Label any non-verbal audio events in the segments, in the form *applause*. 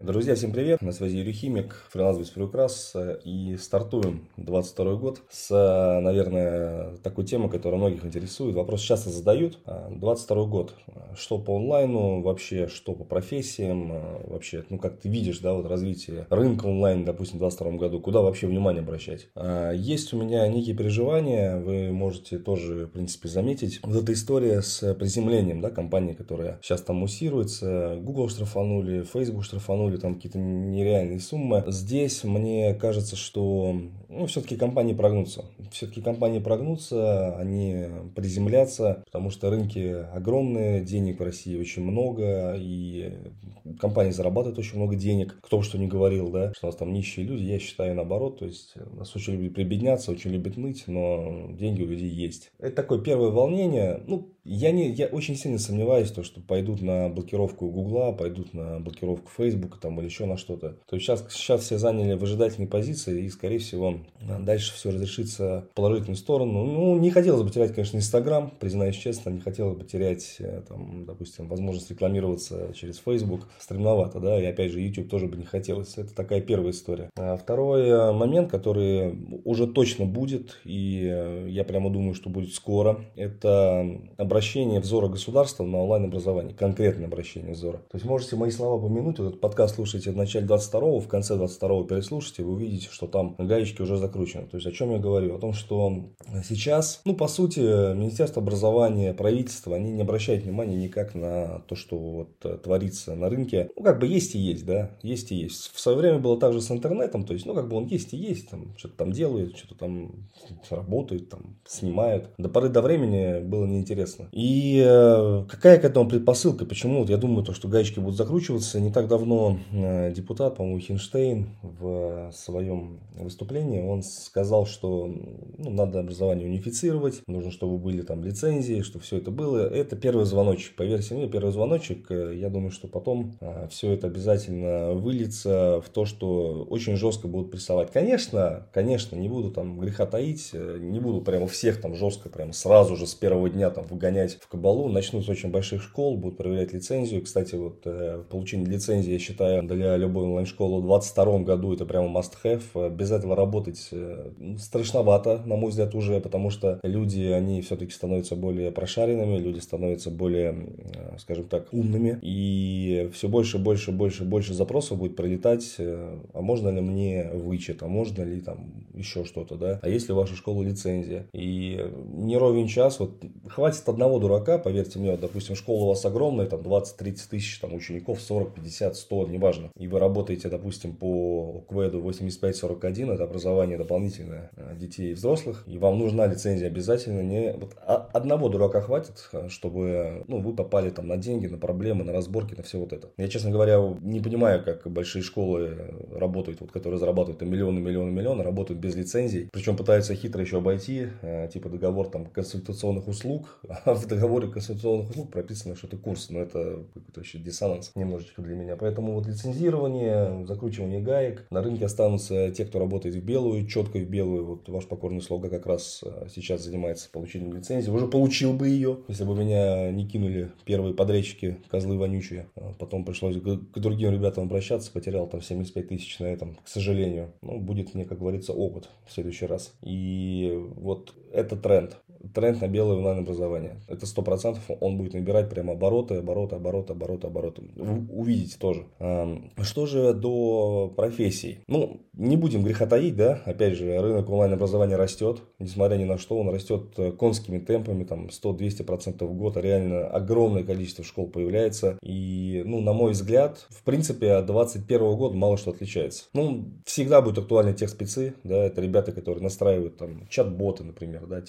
Друзья, всем привет! На связи Юрий Химик, фриланс приукрас. И стартуем 22 год с, наверное, такой темы, которая многих интересует. Вопрос часто задают. 22 год. Что по онлайну вообще, что по профессиям вообще? Ну, как ты видишь, да, вот развитие рынка онлайн, допустим, в 22 году. Куда вообще внимание обращать? Есть у меня некие переживания. Вы можете тоже, в принципе, заметить. Вот эта история с приземлением, да, компании, которая сейчас там муссируется. Google штрафанули, Facebook штрафанули тянули там какие-то нереальные суммы. Здесь мне кажется, что ну, все-таки компании прогнутся. Все-таки компании прогнутся, они приземлятся, потому что рынки огромные, денег в России очень много, и компании зарабатывают очень много денег. Кто бы что ни говорил, да, что у нас там нищие люди, я считаю наоборот, то есть нас очень любят прибедняться, очень любят ныть, но деньги у людей есть. Это такое первое волнение, ну, я, не, я очень сильно сомневаюсь, то, что пойдут на блокировку Гугла, пойдут на блокировку Фейсбука там, или еще на что-то. То есть сейчас, сейчас все заняли выжидательные позиции, и, скорее всего, дальше все разрешится в положительную сторону. Ну, не хотелось бы терять, конечно, Инстаграм, признаюсь честно, не хотелось бы терять, э, там, допустим, возможность рекламироваться через Facebook. Стремновато, да, и опять же, YouTube тоже бы не хотелось. Это такая первая история. А второй э, момент, который уже точно будет, и э, я прямо думаю, что будет скоро, это обращение взора государства на онлайн-образование, конкретное обращение взора. То есть можете мои слова помянуть, вот этот подкаст слушайте в начале 22-го, в конце 22-го переслушайте, вы увидите, что там гаечки уже закручены. То есть о чем я говорю? О том, что сейчас, ну, по сути, Министерство образования, правительство, они не обращают внимания никак на то, что вот творится на рынке. Ну, как бы есть и есть, да, есть и есть. В свое время было также с интернетом, то есть, ну, как бы он есть и есть, там, что-то там делают, что-то там работают, там, снимают. До поры до времени было неинтересно интересно. И э, какая к этому предпосылка? Почему? Вот я думаю, то, что гаечки будут закручиваться. Не так давно э, депутат, по-моему, Хинштейн в своем выступлении, он сказал, что ну, надо образование унифицировать, нужно, чтобы были там лицензии, чтобы все это было. Это первый звоночек. Поверьте мне, первый звоночек. Э, я думаю, что потом все это обязательно выльется в то, что очень жестко будут прессовать. Конечно, конечно, не буду там греха таить, не буду прямо всех там жестко, прямо сразу же с первого дня там выгонять гонять в кабалу, начнут с очень больших школ, будут проверять лицензию. Кстати, вот э, получение лицензии, я считаю, для любой онлайн-школы в 2022 году это прямо must-have. Без этого работать э, страшновато, на мой взгляд, уже, потому что люди, они все-таки становятся более прошаренными, люди становятся более, э, скажем так, умными, и все больше, больше, больше, больше запросов будет пролетать, а можно ли мне вычет, а можно ли там еще что-то, да, а если у вашей школы лицензия. И не ровен час, вот хватит одного дурака, поверьте мне, вот, допустим, школа у вас огромная, там 20-30 тысяч там, учеников, 40, 50, 100, неважно, и вы работаете, допустим, по КВЭДу 85-41, это образование дополнительное э, детей и взрослых, и вам нужна лицензия обязательно, не вот, а, одного дурака хватит, э, чтобы ну, вы попали там на деньги, на проблемы, на разборки, на все вот это. Я, честно говоря, не понимаю, как большие школы работают, вот, которые зарабатывают миллионы, миллионы, миллионы, работают без лицензий, причем пытаются хитро еще обойти, э, типа договор там консультационных услуг, *laughs* а в договоре консультационных услуг прописано, что это курс, но это какой-то еще диссонанс немножечко для меня. Поэтому вот лицензирование, закручивание гаек, на рынке останутся те, кто работает в белую, четко в белую. Вот ваш покорный слуга как раз э, сейчас занимается получением лицензии. Уже получил бы ее, если бы меня не кинули первые подрядчики, козлы вонючие. А потом пришлось к другим ребятам обращаться, потерял там 75 тысяч на этом, к сожалению. Ну, будет мне, как говорится, опыт в следующий раз. И вот это тренд. Тренд на белое онлайн-образование. Это сто процентов он будет набирать прямо обороты, обороты, обороты, обороты, обороты. Вы увидите тоже. Что же до профессий? Ну, не будем греха таить, да, опять же, рынок онлайн-образования растет, несмотря ни на что, он растет э, конскими темпами, там, 100-200% в год, а реально огромное количество школ появляется, и, ну, на мой взгляд, в принципе, от 2021 года мало что отличается. Ну, всегда будут актуальны тех спецы, да, это ребята, которые настраивают там чат-боты, например, да,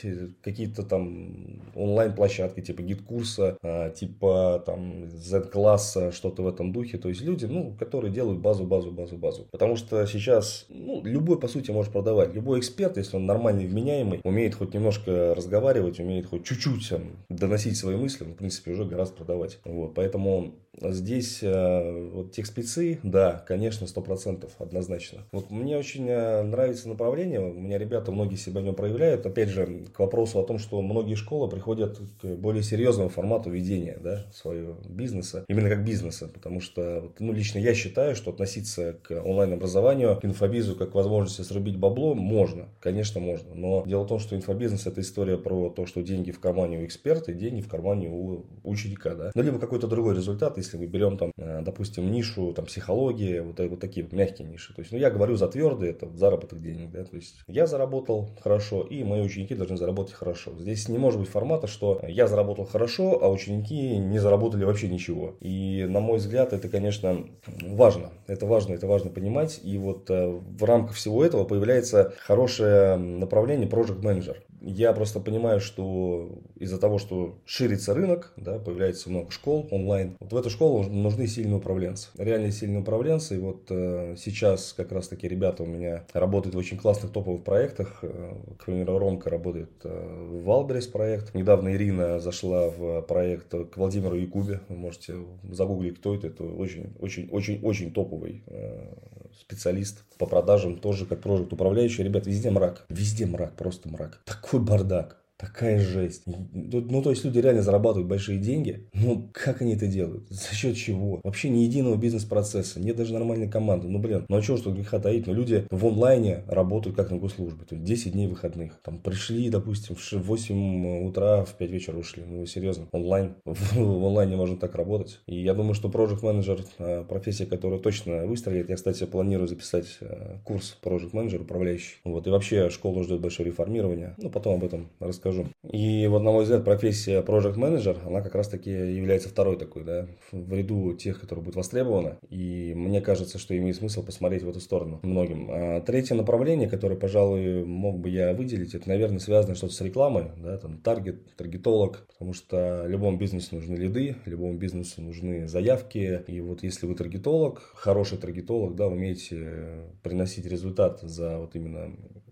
какие-то там онлайн-площадки, типа GetCourse а, а, типа там Zenclass а, что-то в этом духе, то есть люди, ну, которые делают базу, базу, базу, базу, потому что сейчас ну, любой, по сути, может продавать. Любой эксперт, если он нормальный, вменяемый, умеет хоть немножко разговаривать, умеет хоть чуть-чуть там, доносить свои мысли, он, в принципе, уже гораздо продавать. Вот, поэтому здесь э, вот техспецы, да, конечно, сто процентов однозначно. Вот мне очень э, нравится направление, у меня ребята многие себя в нем проявляют. Опять же, к вопросу о том, том, что многие школы приходят к более серьезному формату ведения да, своего бизнеса, именно как бизнеса, потому что ну, лично я считаю, что относиться к онлайн-образованию, к инфобизу как возможности срубить бабло можно, конечно можно, но дело в том, что инфобизнес это история про то, что деньги в кармане у эксперта деньги в кармане у ученика, да, ну либо какой-то другой результат, если мы берем там, э, допустим, нишу там психология, вот, вот такие вот мягкие ниши, то есть, ну я говорю за твердые, это заработок денег, да, то есть я заработал хорошо и мои ученики должны заработать хорошо. Здесь не может быть формата, что я заработал хорошо, а ученики не заработали вообще ничего. И на мой взгляд, это, конечно, важно. Это важно, это важно понимать. И вот э, в рамках всего этого появляется хорошее направление Project Manager я просто понимаю, что из-за того, что ширится рынок, да, появляется много школ онлайн, вот в эту школу нужны сильные управленцы. Реально сильные управленцы. И вот э, сейчас как раз-таки ребята у меня работают в очень классных топовых проектах. Э, к примеру, Ромка работает э, в Wildberries проект. Недавно Ирина зашла в проект к Владимиру Якубе. Вы можете загуглить, кто это. Это очень-очень-очень-очень топовый э, специалист по продажам, тоже как проект управляющий. Ребят, везде мрак. Везде мрак, просто мрак. Такой бардак. Такая жесть. Ну, то есть люди реально зарабатывают большие деньги. Ну, как они это делают? За счет чего? Вообще ни единого бизнес-процесса. Нет даже нормальной команды. Ну, блин, ну а чего, что греха таить? Ну, люди в онлайне работают как на госслужбе. То есть 10 дней выходных. Там пришли, допустим, в 8 утра, в 5 вечера ушли. Ну, серьезно. Онлайн. *laughs* В, в онлайне можно так работать. И я думаю, что Project Manager а, профессия, которая точно выстрелит. Я, кстати, планирую записать а, курс Project Manager управляющий. Вот. И вообще школа ждет большое реформирование. Ну, потом об этом расскажу скажу. И вот, на мой взгляд, профессия Project Manager, она как раз-таки является второй такой, да, в ряду тех, которые будут востребованы. И мне кажется, что имеет смысл посмотреть в эту сторону многим. А третье направление, которое, пожалуй, мог бы я выделить, это, наверное, связано что-то с рекламой, да, там, таргет, таргетолог, потому что любому бизнесу нужны лиды, любому бизнесу нужны заявки. И вот если вы таргетолог, хороший таргетолог, да, умеете приносить результат за вот именно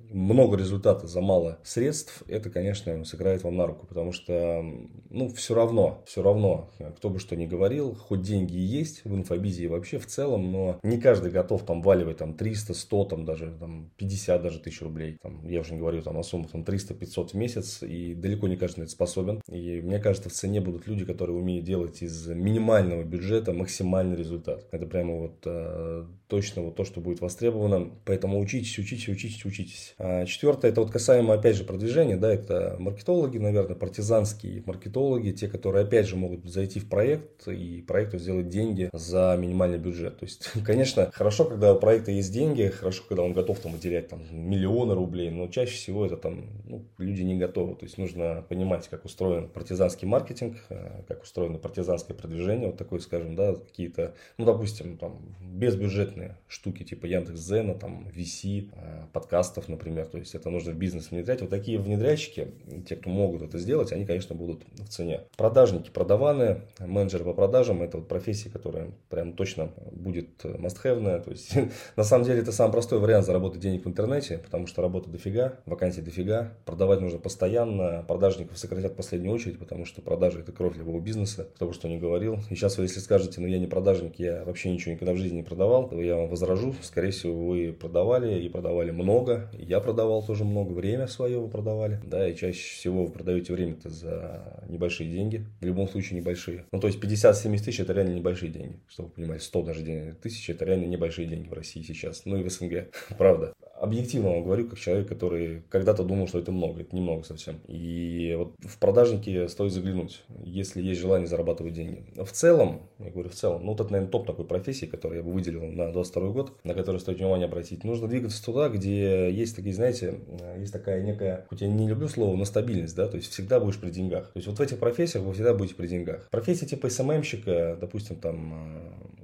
много результата за мало средств, это, конечно, сыграет вам на руку, потому что, ну, все равно, все равно, кто бы что ни говорил, хоть деньги и есть в инфобизе и вообще в целом, но не каждый готов там валивать там 300, 100, там даже там 50 даже тысяч рублей, там, я уже не говорю там о суммах там 300-500 в месяц, и далеко не каждый на это способен, и мне кажется, в цене будут люди, которые умеют делать из минимального бюджета максимальный результат. Это прямо вот э, точно вот то, что будет востребовано, поэтому учитесь, учитесь, учитесь, учитесь. А четвертое, это вот касаемо, опять же, продвижения, да, это маркетологи, наверное, партизанские маркетологи, те, которые, опять же, могут зайти в проект и проекту сделать деньги за минимальный бюджет. То есть, *laughs* конечно, хорошо, когда у проекта есть деньги, хорошо, когда он готов там выделять там миллионы рублей, но чаще всего это там ну, люди не готовы. То есть, нужно понимать, как устроен партизанский маркетинг, э, как устроено партизанское продвижение, вот такое, скажем, да, какие-то, ну, допустим, там, безбюджетные штуки, типа Яндекс.Зена, там, VC, э, подкастов, например, например, то есть это нужно в бизнес внедрять. Вот такие внедрядчики, те, кто могут это сделать, они, конечно, будут в цене. Продажники, продаваны, менеджеры по продажам, это вот профессия, которая прям точно будет must-have. То есть, *laughs* на самом деле, это самый простой вариант заработать денег в интернете, потому что работа дофига, вакансий дофига, продавать нужно постоянно, продажников сократят в последнюю очередь, потому что продажи это кровь любого бизнеса, кто бы что ни говорил. И сейчас вы, если скажете, ну я не продажник, я вообще ничего никогда в жизни не продавал, то я вам возражу, скорее всего, вы продавали и продавали много, я продавал тоже много, время свое вы продавали, да, и чаще всего вы продаете время-то за небольшие деньги, в любом случае небольшие. Ну, то есть 50-70 тысяч это реально небольшие деньги, чтобы вы понимали, 100 даже тысяч это реально небольшие деньги в России сейчас, ну и в СНГ, *laughs* правда объективно вам говорю, как человек, который когда-то думал, что это много, это немного совсем. И вот в продажники стоит заглянуть, если есть желание зарабатывать деньги. В целом, я говорю в целом, ну, вот это, наверное, топ такой профессии, которую я бы выделил на 22 год, на который стоит внимание обратить. Нужно двигаться туда, где есть такие, знаете, есть такая некая, хоть я не люблю слово, но стабильность, да, то есть всегда будешь при деньгах. То есть вот в этих профессиях вы всегда будете при деньгах. Профессия типа СММщика, допустим, там,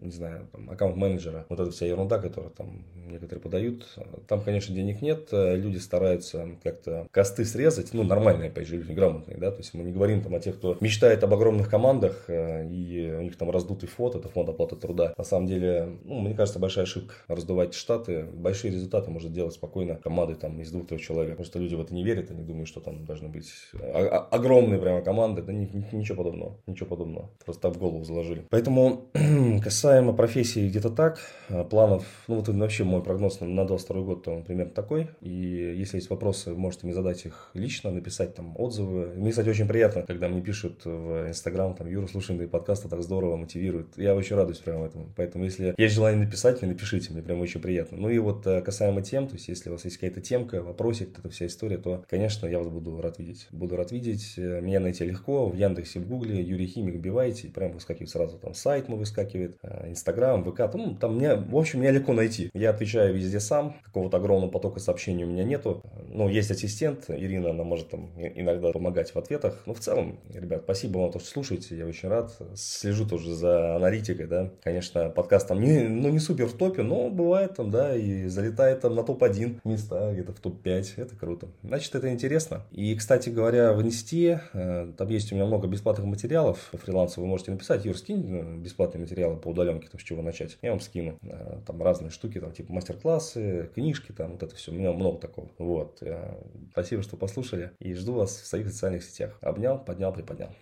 не знаю, там, аккаунт-менеджера, вот эта вся ерунда, которую там некоторые подают, там конечно, денег нет, э, люди стараются как-то косты срезать, ну, нормальные, опять же, люди грамотные, да, то есть мы не говорим там о тех, кто мечтает об огромных командах, э, и у них там раздутый фонд, это фонд оплаты труда. На самом деле, ну, мне кажется, большая ошибка раздувать штаты, большие результаты может делать спокойно команды там из двух-трех человек, просто люди в это не верят, они думают, что там должны быть огромные прямо команды, да ничего подобного, ничего подобного, просто так в голову заложили. Поэтому, *clears throat* касаемо касаемо профессии, где-то так. А, планов, ну вот вообще мой прогноз на, на 22 год, то он примерно такой. И если есть вопросы, можете мне задать их лично, написать там отзывы. Мне, кстати, очень приятно, когда мне пишут в Инстаграм, там, Юра, слушай, ты подкасты так здорово мотивирует. Я очень радуюсь прямо этому. Поэтому, если есть желание написать мне, напишите, мне прям очень приятно. Ну и вот э, касаемо тем, то есть если у вас есть какая-то темка, вопросик, эта вся история, то, конечно, я вас буду рад видеть. Буду рад видеть. Э, меня найти легко в Яндексе, в Гугле, Юрий Химик, вбивайте, прям выскакивает сразу там сайт мой выскакивает, э, Инстаграм, ВК, ну, там меня, в общем, меня легко найти. Я отвечаю везде сам, какого-то огромного потока сообщений у меня нету. Ну, есть ассистент, Ирина, она может там иногда помогать в ответах. Но в целом, ребят, спасибо вам, то, что слушаете, я очень рад. Слежу тоже за аналитикой, да. Конечно, подкаст там не, ну, не супер в топе, но бывает там, да, и залетает там на топ-1 места, где-то в топ-5, это круто. Значит, это интересно. И, кстати говоря, в Инсте, э, там есть у меня много бесплатных материалов, фриланса вы можете написать, Юр, скинь э, бесплатные материалы по удаленке, то с чего начать. Я вам скину. Э, там разные штуки, там типа мастер-классы, книжки, там вот это все. У меня много такого. Вот. Спасибо, что послушали. И жду вас в своих социальных сетях. Обнял, поднял, приподнял.